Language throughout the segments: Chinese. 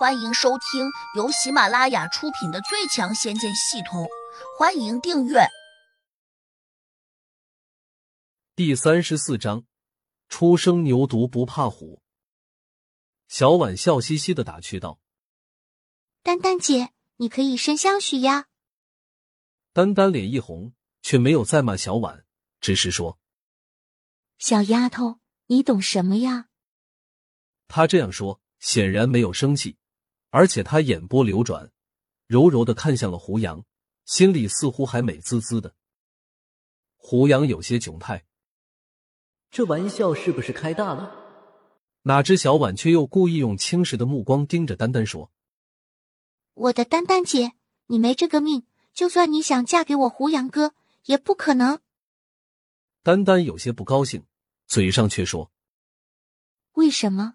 欢迎收听由喜马拉雅出品的《最强仙剑系统》，欢迎订阅。第三十四章：初生牛犊不怕虎。小婉笑嘻嘻的打趣道：“丹丹姐，你可以深相许呀。”丹丹脸一红，却没有再骂小婉，只是说：“小丫头，你懂什么呀？”他这样说，显然没有生气。而且他眼波流转，柔柔的看向了胡杨，心里似乎还美滋滋的。胡杨有些窘态，这玩笑是不是开大了？哪知小婉却又故意用轻视的目光盯着丹丹说：“我的丹丹姐，你没这个命，就算你想嫁给我胡杨哥，也不可能。”丹丹有些不高兴，嘴上却说：“为什么？”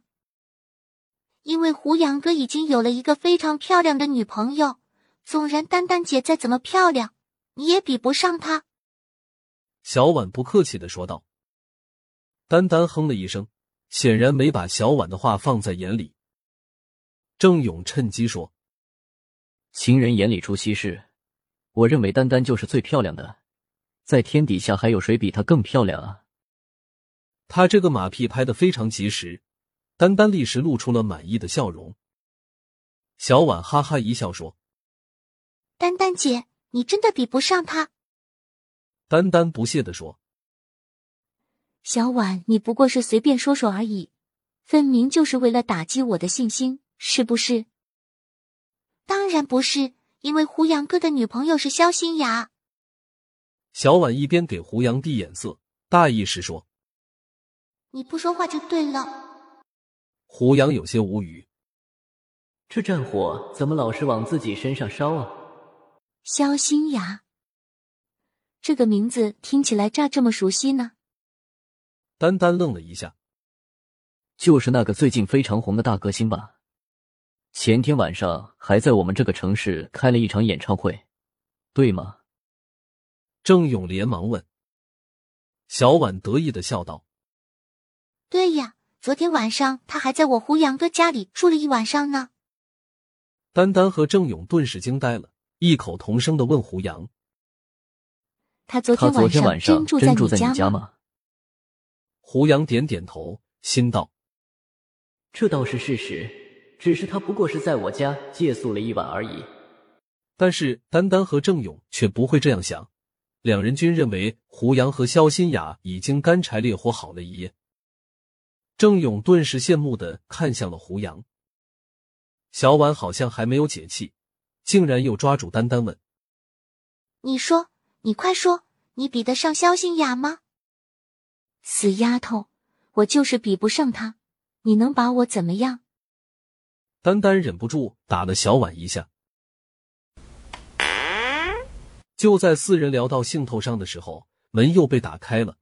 因为胡杨哥已经有了一个非常漂亮的女朋友，纵然丹丹姐再怎么漂亮，你也比不上她。小婉不客气的说道。丹丹哼了一声，显然没把小婉的话放在眼里。郑勇趁机说：“情人眼里出西施，我认为丹丹就是最漂亮的，在天底下还有谁比她更漂亮啊？”他这个马屁拍的非常及时。丹丹立时露出了满意的笑容。小婉哈哈一笑说：“丹丹姐，你真的比不上他。”丹丹不屑的说：“小婉，你不过是随便说说而已，分明就是为了打击我的信心，是不是？”“当然不是，因为胡杨哥的女朋友是肖新雅。”小婉一边给胡杨递眼色，大意是说：“你不说话就对了。”胡杨有些无语，这战火怎么老是往自己身上烧啊？肖新雅，这个名字听起来咋这么熟悉呢？丹丹愣了一下，就是那个最近非常红的大歌星吧？前天晚上还在我们这个城市开了一场演唱会，对吗？郑勇连忙问。小婉得意的笑道：“对呀。”昨天晚上，他还在我胡杨哥家里住了一晚上呢。丹丹和郑勇顿时惊呆了，异口同声的问胡杨：“他昨天晚上真住在你家吗？”胡杨点点头，心道：“这倒是事实，只是他不过是在我家借宿了一晚而已。”但是丹丹和郑勇却不会这样想，两人均认为胡杨和肖新雅已经干柴烈火好了一夜。郑勇顿时羡慕的看向了胡杨，小婉好像还没有解气，竟然又抓住丹丹问：“你说，你快说，你比得上肖新雅吗？”死丫头，我就是比不上她，你能把我怎么样？丹丹忍不住打了小婉一下。就在四人聊到兴头上的时候，门又被打开了。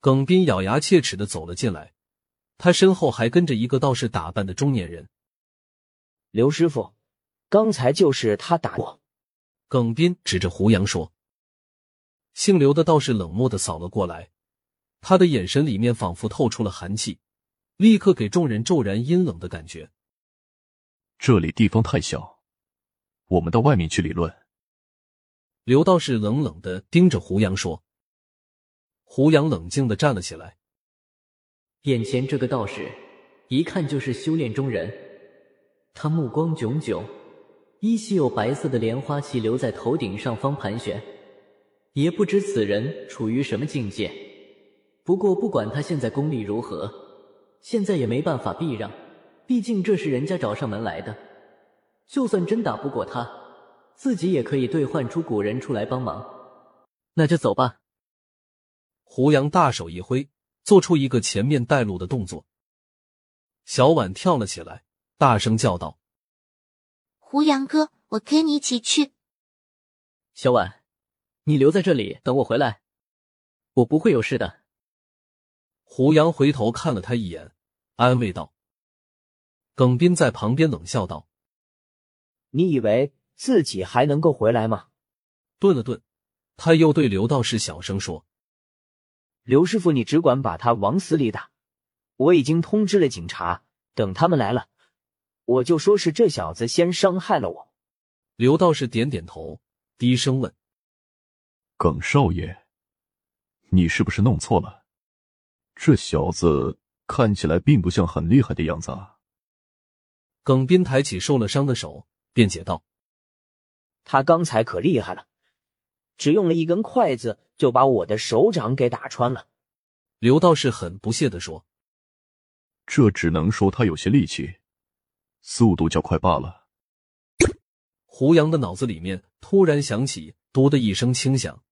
耿斌咬牙切齿的走了进来，他身后还跟着一个道士打扮的中年人。刘师傅，刚才就是他打我。耿斌指着胡杨说。姓刘的道士冷漠的扫了过来，他的眼神里面仿佛透出了寒气，立刻给众人骤然阴冷的感觉。这里地方太小，我们到外面去理论。刘道士冷冷的盯着胡杨说。胡杨冷静的站了起来，眼前这个道士一看就是修炼中人，他目光炯炯，依稀有白色的莲花气留在头顶上方盘旋，也不知此人处于什么境界。不过不管他现在功力如何，现在也没办法避让，毕竟这是人家找上门来的。就算真打不过他，自己也可以兑换出古人出来帮忙。那就走吧。胡杨大手一挥，做出一个前面带路的动作。小婉跳了起来，大声叫道：“胡杨哥，我跟你一起去。”小婉，你留在这里等我回来，我不会有事的。胡杨回头看了他一眼，安慰道。耿斌在旁边冷笑道：“你以为自己还能够回来吗？”顿了顿，他又对刘道士小声说。刘师傅，你只管把他往死里打，我已经通知了警察，等他们来了，我就说是这小子先伤害了我。刘道士点点头，低声问：“耿少爷，你是不是弄错了？这小子看起来并不像很厉害的样子啊。”耿斌抬起受了伤的手，辩解道：“他刚才可厉害了，只用了一根筷子就把我的手掌给打穿了。”刘道士很不屑的说：“这只能说他有些力气，速度较快罢了。”胡杨的脑子里面突然响起“嘟”的一声轻响，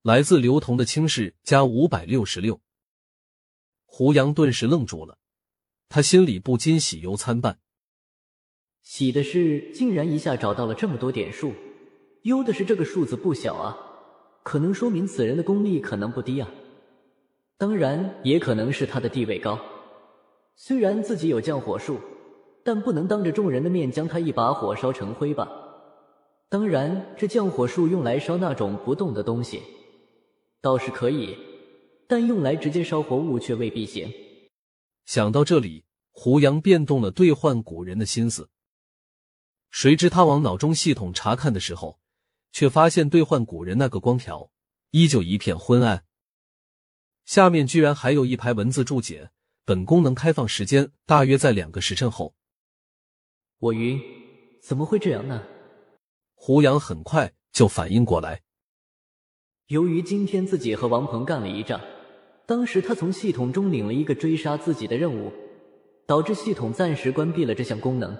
来自刘同的轻视加五百六十六。胡杨顿时愣住了，他心里不禁喜忧参半。喜的是竟然一下找到了这么多点数，忧的是这个数字不小啊，可能说明此人的功力可能不低啊。当然，也可能是他的地位高。虽然自己有降火术，但不能当着众人的面将他一把火烧成灰吧？当然，这降火术用来烧那种不动的东西，倒是可以，但用来直接烧活物却未必行。想到这里，胡杨变动了兑换古人的心思。谁知他往脑中系统查看的时候，却发现兑换古人那个光条依旧一片昏暗。下面居然还有一排文字注解，本功能开放时间大约在两个时辰后。我晕，怎么会这样呢？胡杨很快就反应过来，由于今天自己和王鹏干了一仗，当时他从系统中领了一个追杀自己的任务，导致系统暂时关闭了这项功能。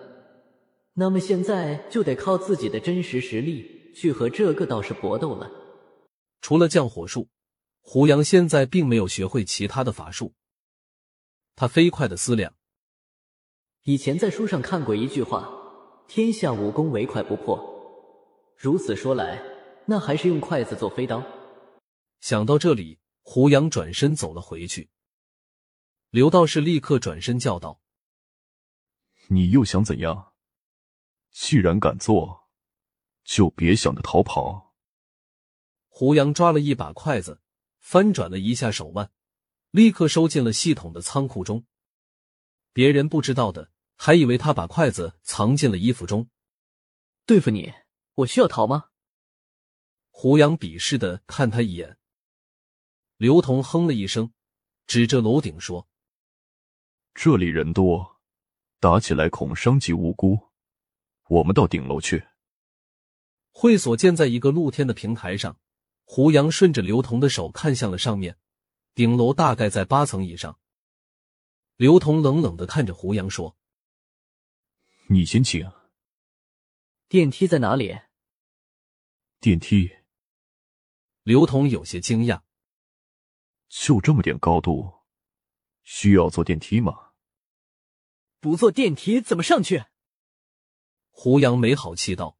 那么现在就得靠自己的真实实力去和这个道士搏斗了。除了降火术。胡杨现在并没有学会其他的法术，他飞快的思量。以前在书上看过一句话：“天下武功唯快不破。”如此说来，那还是用筷子做飞刀。想到这里，胡杨转身走了回去。刘道士立刻转身叫道：“你又想怎样？既然敢做，就别想着逃跑。”胡杨抓了一把筷子。翻转了一下手腕，立刻收进了系统的仓库中。别人不知道的，还以为他把筷子藏进了衣服中。对付你，我需要逃吗？胡杨鄙视的看他一眼。刘同哼了一声，指着楼顶说：“这里人多，打起来恐伤及无辜。我们到顶楼去。”会所建在一个露天的平台上。胡杨顺着刘同的手看向了上面，顶楼大概在八层以上。刘同冷冷的看着胡杨说：“你先请。”电梯在哪里？电梯。刘同有些惊讶：“就这么点高度，需要坐电梯吗？”不坐电梯怎么上去？胡杨没好气道。